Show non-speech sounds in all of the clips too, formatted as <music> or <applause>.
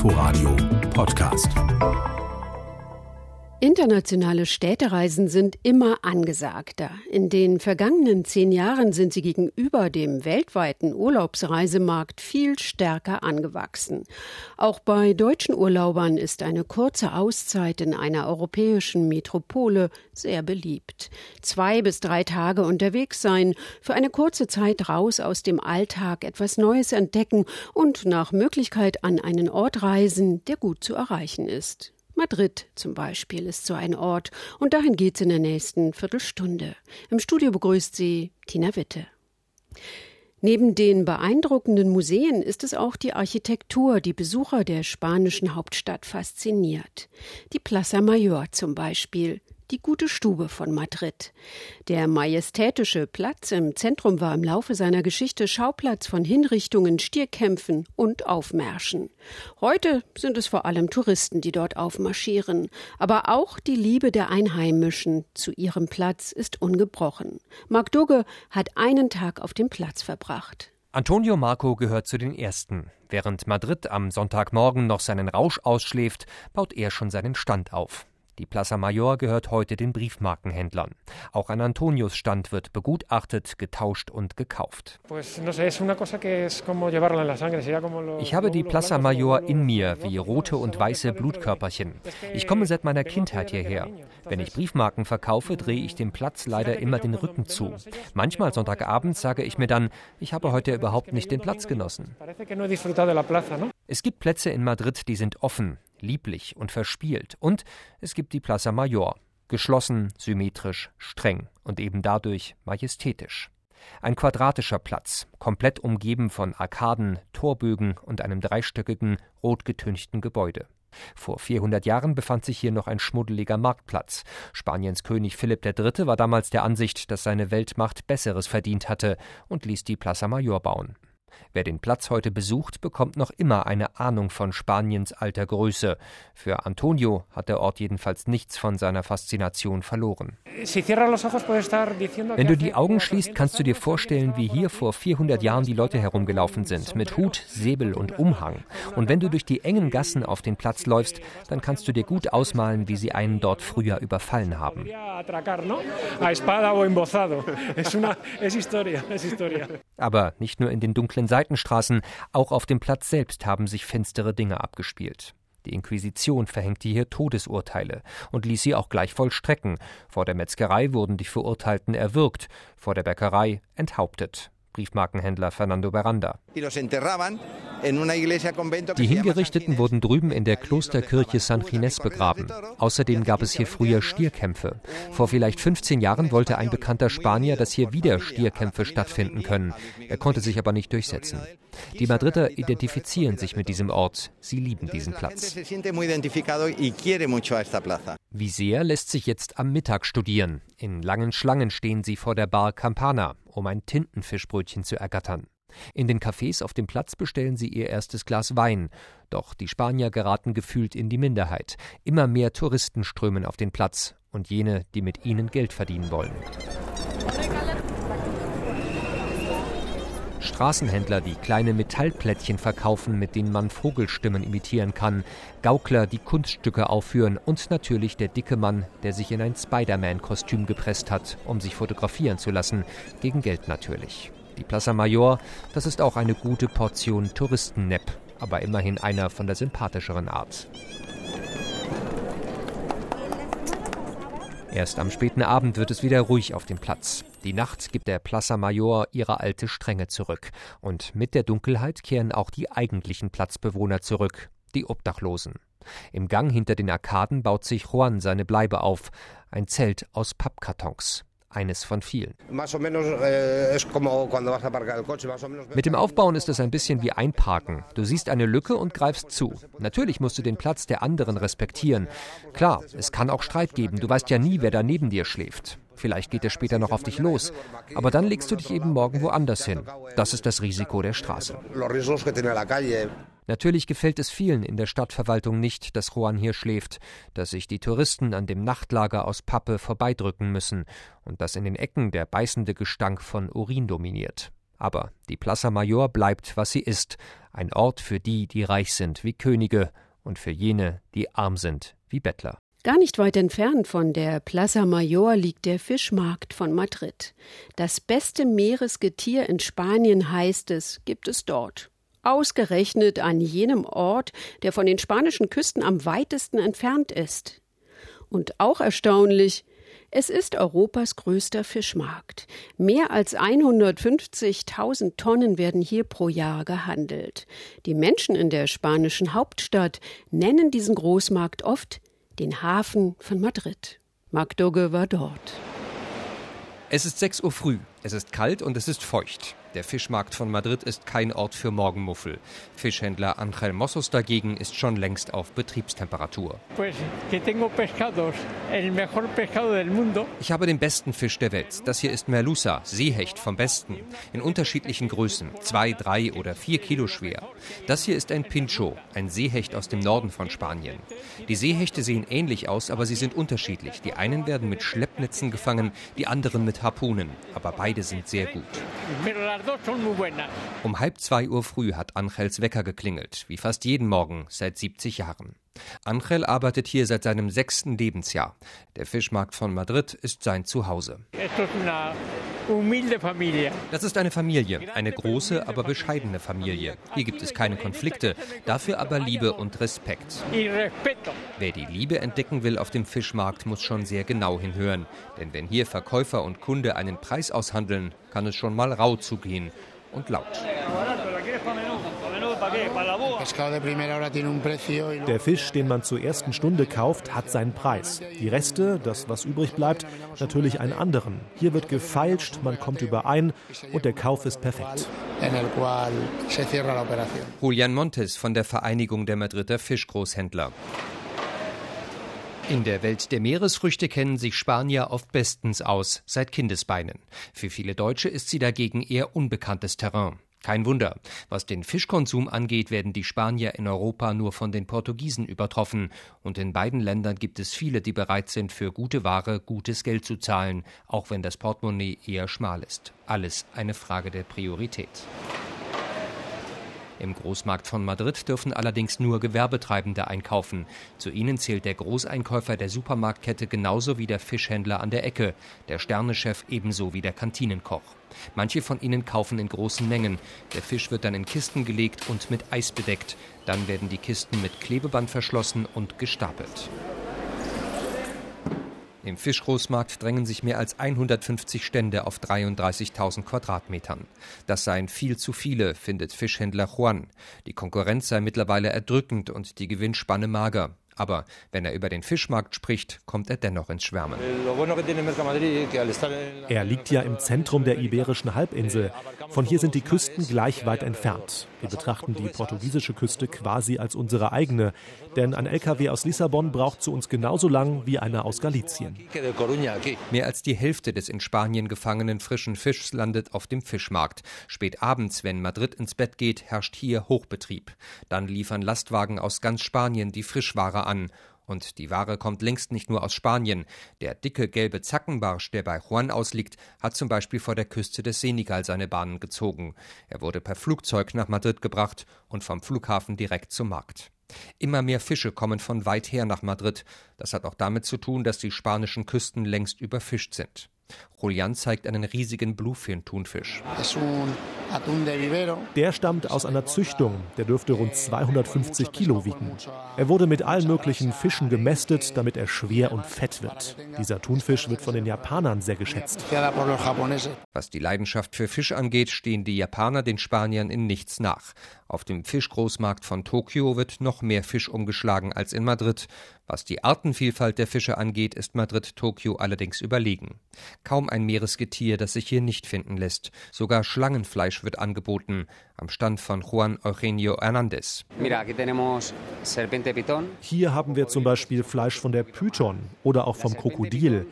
Inforadio Podcast. Internationale Städtereisen sind immer angesagter. In den vergangenen zehn Jahren sind sie gegenüber dem weltweiten Urlaubsreisemarkt viel stärker angewachsen. Auch bei deutschen Urlaubern ist eine kurze Auszeit in einer europäischen Metropole sehr beliebt. Zwei bis drei Tage unterwegs sein, für eine kurze Zeit raus aus dem Alltag etwas Neues entdecken und nach Möglichkeit an einen Ort reisen, der gut zu erreichen ist. Madrid zum Beispiel ist so ein Ort und dahin geht's in der nächsten Viertelstunde. Im Studio begrüßt sie Tina Witte. Neben den beeindruckenden Museen ist es auch die Architektur, die Besucher der spanischen Hauptstadt fasziniert. Die Plaza Mayor zum Beispiel die gute Stube von Madrid. Der majestätische Platz im Zentrum war im Laufe seiner Geschichte Schauplatz von Hinrichtungen, Stierkämpfen und Aufmärschen. Heute sind es vor allem Touristen, die dort aufmarschieren, aber auch die Liebe der Einheimischen zu ihrem Platz ist ungebrochen. Marc Dugge hat einen Tag auf dem Platz verbracht. Antonio Marco gehört zu den Ersten. Während Madrid am Sonntagmorgen noch seinen Rausch ausschläft, baut er schon seinen Stand auf. Die Plaza Mayor gehört heute den Briefmarkenhändlern. Auch ein Antonius-Stand wird begutachtet, getauscht und gekauft. Ich habe die Plaza Mayor in mir, wie rote und weiße Blutkörperchen. Ich komme seit meiner Kindheit hierher. Wenn ich Briefmarken verkaufe, drehe ich dem Platz leider immer den Rücken zu. Manchmal Sonntagabend sage ich mir dann, ich habe heute überhaupt nicht den Platz genossen. Es gibt Plätze in Madrid, die sind offen lieblich und verspielt. Und es gibt die Plaza Mayor, geschlossen, symmetrisch, streng und eben dadurch majestätisch. Ein quadratischer Platz, komplett umgeben von Arkaden, Torbögen und einem dreistöckigen, rotgetünchten Gebäude. Vor 400 Jahren befand sich hier noch ein schmuddeliger Marktplatz. Spaniens König Philipp III. war damals der Ansicht, dass seine Weltmacht Besseres verdient hatte und ließ die Plaza Mayor bauen. Wer den Platz heute besucht, bekommt noch immer eine Ahnung von Spaniens alter Größe. Für Antonio hat der Ort jedenfalls nichts von seiner Faszination verloren. Wenn du die Augen schließt, kannst du dir vorstellen, wie hier vor 400 Jahren die Leute herumgelaufen sind, mit Hut, Säbel und Umhang. Und wenn du durch die engen Gassen auf den Platz läufst, dann kannst du dir gut ausmalen, wie sie einen dort früher überfallen haben. Aber nicht nur in den dunklen Seitenstraßen, auch auf dem Platz selbst haben sich finstere Dinge abgespielt. Die Inquisition verhängte hier Todesurteile und ließ sie auch gleich vollstrecken. Vor der Metzgerei wurden die Verurteilten erwürgt, vor der Bäckerei enthauptet. Briefmarkenhändler Fernando Beranda. Die Hingerichteten wurden drüben in der Klosterkirche San Ginés begraben. Außerdem gab es hier früher Stierkämpfe. Vor vielleicht 15 Jahren wollte ein bekannter Spanier, dass hier wieder Stierkämpfe stattfinden können. Er konnte sich aber nicht durchsetzen. Die Madrider identifizieren sich mit diesem Ort. Sie lieben diesen Platz. Wie sehr lässt sich jetzt am Mittag studieren. In langen Schlangen stehen sie vor der Bar Campana, um ein Tintenfischbrötchen zu ergattern. In den Cafés auf dem Platz bestellen sie ihr erstes Glas Wein. Doch die Spanier geraten gefühlt in die Minderheit. Immer mehr Touristen strömen auf den Platz und jene, die mit ihnen Geld verdienen wollen. Straßenhändler, die kleine Metallplättchen verkaufen, mit denen man Vogelstimmen imitieren kann, Gaukler, die Kunststücke aufführen und natürlich der dicke Mann, der sich in ein Spider-Man-Kostüm gepresst hat, um sich fotografieren zu lassen, gegen Geld natürlich. Die Plaza Mayor, das ist auch eine gute Portion Touristennepp, aber immerhin einer von der sympathischeren Art. Erst am späten Abend wird es wieder ruhig auf dem Platz. Die Nacht gibt der Plaza Mayor ihre alte Strenge zurück. Und mit der Dunkelheit kehren auch die eigentlichen Platzbewohner zurück, die Obdachlosen. Im Gang hinter den Arkaden baut sich Juan seine Bleibe auf, ein Zelt aus Pappkartons eines von vielen. Eh, Mit dem Aufbauen ist es ein bisschen wie Einparken. Du siehst eine Lücke und greifst zu. Natürlich musst du den Platz der anderen respektieren. Klar, es kann auch Streit geben. Du weißt ja nie, wer da neben dir schläft. Vielleicht geht er später noch auf dich los. Aber dann legst du dich eben morgen woanders hin. Das ist das Risiko der Straße. Natürlich gefällt es vielen in der Stadtverwaltung nicht, dass Juan hier schläft, dass sich die Touristen an dem Nachtlager aus Pappe vorbeidrücken müssen und dass in den Ecken der beißende Gestank von Urin dominiert. Aber die Plaza Mayor bleibt, was sie ist, ein Ort für die, die reich sind wie Könige und für jene, die arm sind wie Bettler. Gar nicht weit entfernt von der Plaza Mayor liegt der Fischmarkt von Madrid. Das beste Meeresgetier in Spanien heißt es, gibt es dort. Ausgerechnet an jenem Ort, der von den spanischen Küsten am weitesten entfernt ist. Und auch erstaunlich, es ist Europas größter Fischmarkt. Mehr als 150.000 Tonnen werden hier pro Jahr gehandelt. Die Menschen in der spanischen Hauptstadt nennen diesen Großmarkt oft den Hafen von Madrid. Marc Dogge war dort. Es ist 6 Uhr früh, es ist kalt und es ist feucht. Der Fischmarkt von Madrid ist kein Ort für Morgenmuffel. Fischhändler Angel Mossos dagegen ist schon längst auf Betriebstemperatur. Ich habe den besten Fisch der Welt. Das hier ist Merluza, Seehecht vom Besten. In unterschiedlichen Größen, zwei, drei oder vier Kilo schwer. Das hier ist ein Pincho, ein Seehecht aus dem Norden von Spanien. Die Seehechte sehen ähnlich aus, aber sie sind unterschiedlich. Die einen werden mit Schleppnetzen gefangen, die anderen mit Harpunen. Aber beide sind sehr gut. Um halb zwei Uhr früh hat Angels Wecker geklingelt, wie fast jeden Morgen seit 70 Jahren. Angel arbeitet hier seit seinem sechsten Lebensjahr. Der Fischmarkt von Madrid ist sein Zuhause. Das ist eine Familie, eine große, aber bescheidene Familie. Hier gibt es keine Konflikte, dafür aber Liebe und Respekt. Wer die Liebe entdecken will auf dem Fischmarkt, muss schon sehr genau hinhören. Denn wenn hier Verkäufer und Kunde einen Preis aushandeln, kann es schon mal rau zugehen und laut. Der Fisch, den man zur ersten Stunde kauft, hat seinen Preis. Die Reste, das was übrig bleibt, natürlich einen anderen. Hier wird gefeilscht, man kommt überein und der Kauf ist perfekt. Julian Montes von der Vereinigung der Madrider Fischgroßhändler. In der Welt der Meeresfrüchte kennen sich Spanier oft bestens aus, seit Kindesbeinen. Für viele Deutsche ist sie dagegen eher unbekanntes Terrain. Kein Wunder. Was den Fischkonsum angeht, werden die Spanier in Europa nur von den Portugiesen übertroffen. Und in beiden Ländern gibt es viele, die bereit sind, für gute Ware gutes Geld zu zahlen, auch wenn das Portemonnaie eher schmal ist. Alles eine Frage der Priorität. Im Großmarkt von Madrid dürfen allerdings nur Gewerbetreibende einkaufen. Zu ihnen zählt der Großeinkäufer der Supermarktkette genauso wie der Fischhändler an der Ecke, der Sternechef ebenso wie der Kantinenkoch. Manche von ihnen kaufen in großen Mengen. Der Fisch wird dann in Kisten gelegt und mit Eis bedeckt. Dann werden die Kisten mit Klebeband verschlossen und gestapelt. Im Fischgroßmarkt drängen sich mehr als 150 Stände auf 33.000 Quadratmetern. Das seien viel zu viele, findet Fischhändler Juan. Die Konkurrenz sei mittlerweile erdrückend und die Gewinnspanne mager. Aber wenn er über den Fischmarkt spricht, kommt er dennoch ins Schwärmen. Er liegt ja im Zentrum der iberischen Halbinsel. Von hier sind die Küsten gleich weit entfernt. Wir betrachten die portugiesische Küste quasi als unsere eigene. Denn ein LKW aus Lissabon braucht zu uns genauso lang wie einer aus Galizien. Mehr als die Hälfte des in Spanien gefangenen frischen Fischs landet auf dem Fischmarkt. Spät abends, wenn Madrid ins Bett geht, herrscht hier Hochbetrieb. Dann liefern Lastwagen aus ganz Spanien die Frischware an. Und die Ware kommt längst nicht nur aus Spanien. Der dicke gelbe Zackenbarsch, der bei Juan ausliegt, hat zum Beispiel vor der Küste des Senegal seine Bahnen gezogen. Er wurde per Flugzeug nach Madrid gebracht und vom Flughafen direkt zum Markt. Immer mehr Fische kommen von weit her nach Madrid. Das hat auch damit zu tun, dass die spanischen Küsten längst überfischt sind. Julian zeigt einen riesigen Bluefin-Thunfisch. Der stammt aus einer Züchtung. Der dürfte rund 250 Kilo wiegen. Er wurde mit allen möglichen Fischen gemästet, damit er schwer und fett wird. Dieser Thunfisch wird von den Japanern sehr geschätzt. Was die Leidenschaft für Fisch angeht, stehen die Japaner den Spaniern in nichts nach. Auf dem Fischgroßmarkt von Tokio wird noch mehr Fisch umgeschlagen als in Madrid. Was die Artenvielfalt der Fische angeht, ist Madrid Tokio allerdings überlegen. Kaum ein Meeresgetier, das sich hier nicht finden lässt. Sogar Schlangenfleisch wird angeboten. Am Stand von Juan Eugenio Hernández. Hier haben wir zum Beispiel Fleisch von der Python oder auch vom Krokodil.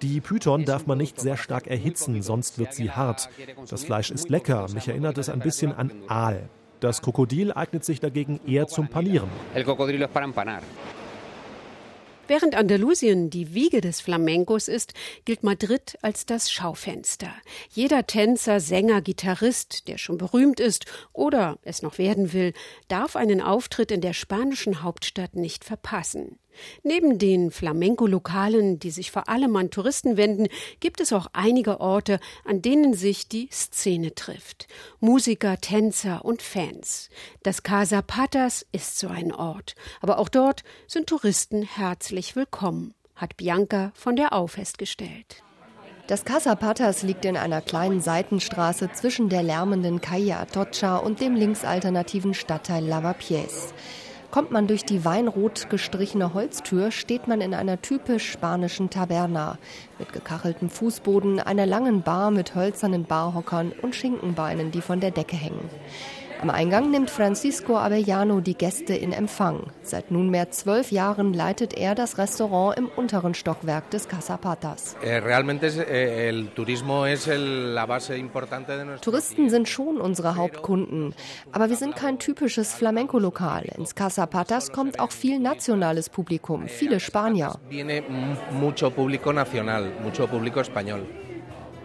Die Python darf man nicht sehr stark erhitzen, sonst wird sie hart. Das Fleisch ist lecker. Mich erinnert es ein bisschen an Aal. Das Krokodil eignet sich dagegen eher zum Panieren. Während Andalusien die Wiege des Flamencos ist, gilt Madrid als das Schaufenster. Jeder Tänzer, Sänger, Gitarrist, der schon berühmt ist oder es noch werden will, darf einen Auftritt in der spanischen Hauptstadt nicht verpassen. Neben den Flamenco-Lokalen, die sich vor allem an Touristen wenden, gibt es auch einige Orte, an denen sich die Szene trifft. Musiker, Tänzer und Fans. Das Casa Patas ist so ein Ort. Aber auch dort sind Touristen herzlich willkommen, hat Bianca von der Au festgestellt. Das Casa Patas liegt in einer kleinen Seitenstraße zwischen der lärmenden Calle Atocha und dem linksalternativen Stadtteil Lavapiés. Kommt man durch die weinrot gestrichene Holztür, steht man in einer typisch spanischen Taberna mit gekacheltem Fußboden, einer langen Bar mit hölzernen Barhockern und Schinkenbeinen, die von der Decke hängen. Am Eingang nimmt Francisco Avellano die Gäste in Empfang. Seit nunmehr zwölf Jahren leitet er das Restaurant im unteren Stockwerk des Casapatas. Eh, eh, Touristen sind schon unsere Hauptkunden, aber wir sind kein typisches Flamenco-Lokal. Ins Casapatas kommt auch viel nationales Publikum, viele Spanier.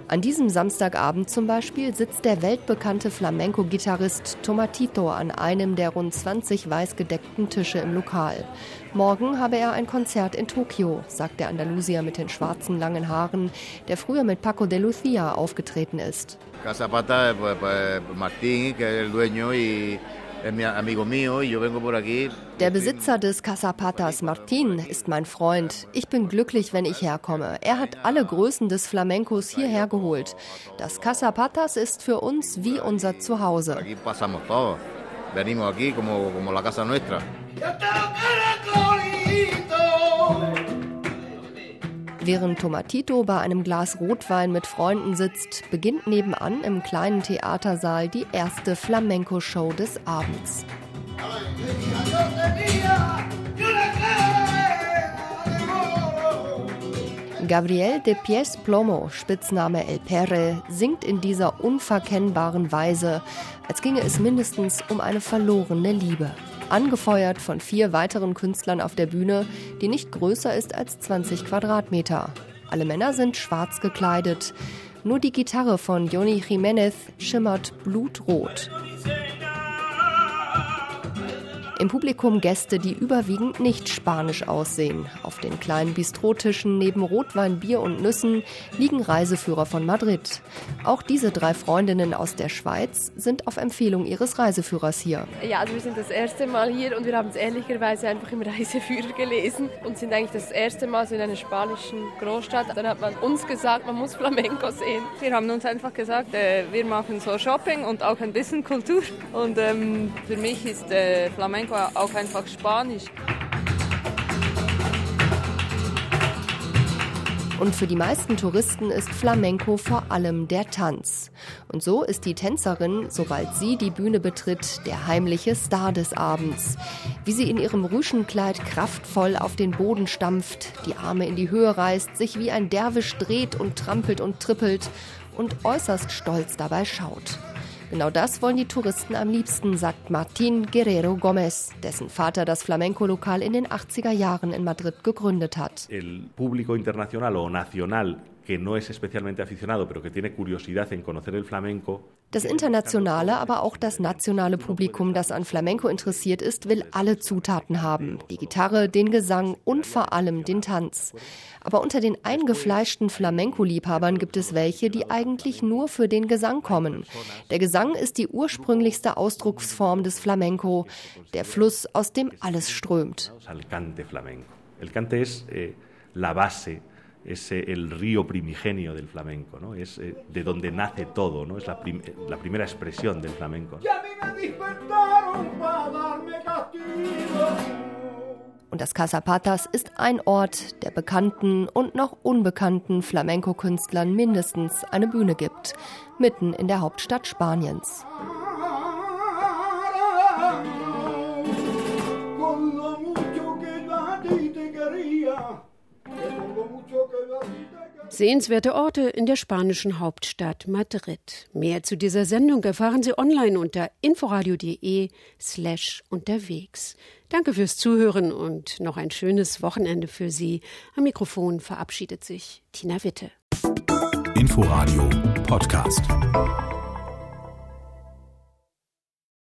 An diesem Samstagabend zum Beispiel sitzt der weltbekannte Flamenco-Gitarrist Tomatito an einem der rund 20 weiß gedeckten Tische im Lokal. Morgen habe er ein Konzert in Tokio, sagt der Andalusier mit den schwarzen langen Haaren, der früher mit Paco de Lucia aufgetreten ist. Casapata, Martín, que es dueño y der Besitzer des Casapatas, Martin, ist mein Freund. Ich bin glücklich, wenn ich herkomme. Er hat alle Größen des Flamencos hierher geholt. Das Casapatas ist für uns wie unser Zuhause. Venimos aquí como, como la casa nuestra. Während Tomatito bei einem Glas Rotwein mit Freunden sitzt, beginnt nebenan im kleinen Theatersaal die erste Flamenco-Show des Abends. Gabriel de Pies Plomo, Spitzname El Perre, singt in dieser unverkennbaren Weise, als ginge es mindestens um eine verlorene Liebe angefeuert von vier weiteren Künstlern auf der Bühne, die nicht größer ist als 20 Quadratmeter. Alle Männer sind schwarz gekleidet. Nur die Gitarre von Joni Jiménez schimmert blutrot. Im Publikum Gäste, die überwiegend nicht spanisch aussehen. Auf den kleinen Bistrotischen neben Rotwein, Bier und Nüssen liegen Reiseführer von Madrid. Auch diese drei Freundinnen aus der Schweiz sind auf Empfehlung ihres Reiseführers hier. Ja, also wir sind das erste Mal hier und wir haben es ehrlicherweise einfach im <laughs> Reiseführer gelesen und sind eigentlich das erste Mal so in einer spanischen Großstadt. Dann hat man uns gesagt, man muss Flamenco sehen. Wir haben uns einfach gesagt, äh, wir machen so Shopping und auch ein bisschen Kultur und ähm, für mich ist äh, Flamenco Flamenco auch einfach Spanisch. Und für die meisten Touristen ist Flamenco vor allem der Tanz. Und so ist die Tänzerin, sobald sie die Bühne betritt, der heimliche Star des Abends. Wie sie in ihrem Rüschenkleid kraftvoll auf den Boden stampft, die Arme in die Höhe reißt, sich wie ein Derwisch dreht und trampelt und trippelt und äußerst stolz dabei schaut. Genau das wollen die Touristen am liebsten, sagt Martin Guerrero Gomez, dessen Vater das Flamenco-Lokal in den 80er Jahren in Madrid gegründet hat. El público internacional o nacional que no es especialmente aficionado, pero que tiene curiosidad en conocer el flamenco. Das internationale, aber auch das nationale Publikum, das an Flamenco interessiert ist, will alle Zutaten haben. Die Gitarre, den Gesang und vor allem den Tanz. Aber unter den eingefleischten Flamenco-Liebhabern gibt es welche, die eigentlich nur für den Gesang kommen. Der Gesang ist die ursprünglichste Ausdrucksform des Flamenco, der Fluss, aus dem alles strömt. El cante es eh, la base es el río primigenio del flamenco, ¿no? es eh, de donde nace todo, ¿no? es la, prim la primera expresión del flamenco. Und das Casapatas ist ein Ort, der bekannten und noch unbekannten Flamenco-Künstlern mindestens eine Bühne gibt, mitten in der Hauptstadt Spaniens. Sehenswerte Orte in der spanischen Hauptstadt Madrid. Mehr zu dieser Sendung erfahren Sie online unter inforadio.de slash unterwegs. Danke fürs Zuhören und noch ein schönes Wochenende für Sie. Am Mikrofon verabschiedet sich Tina Witte. Inforadio Podcast.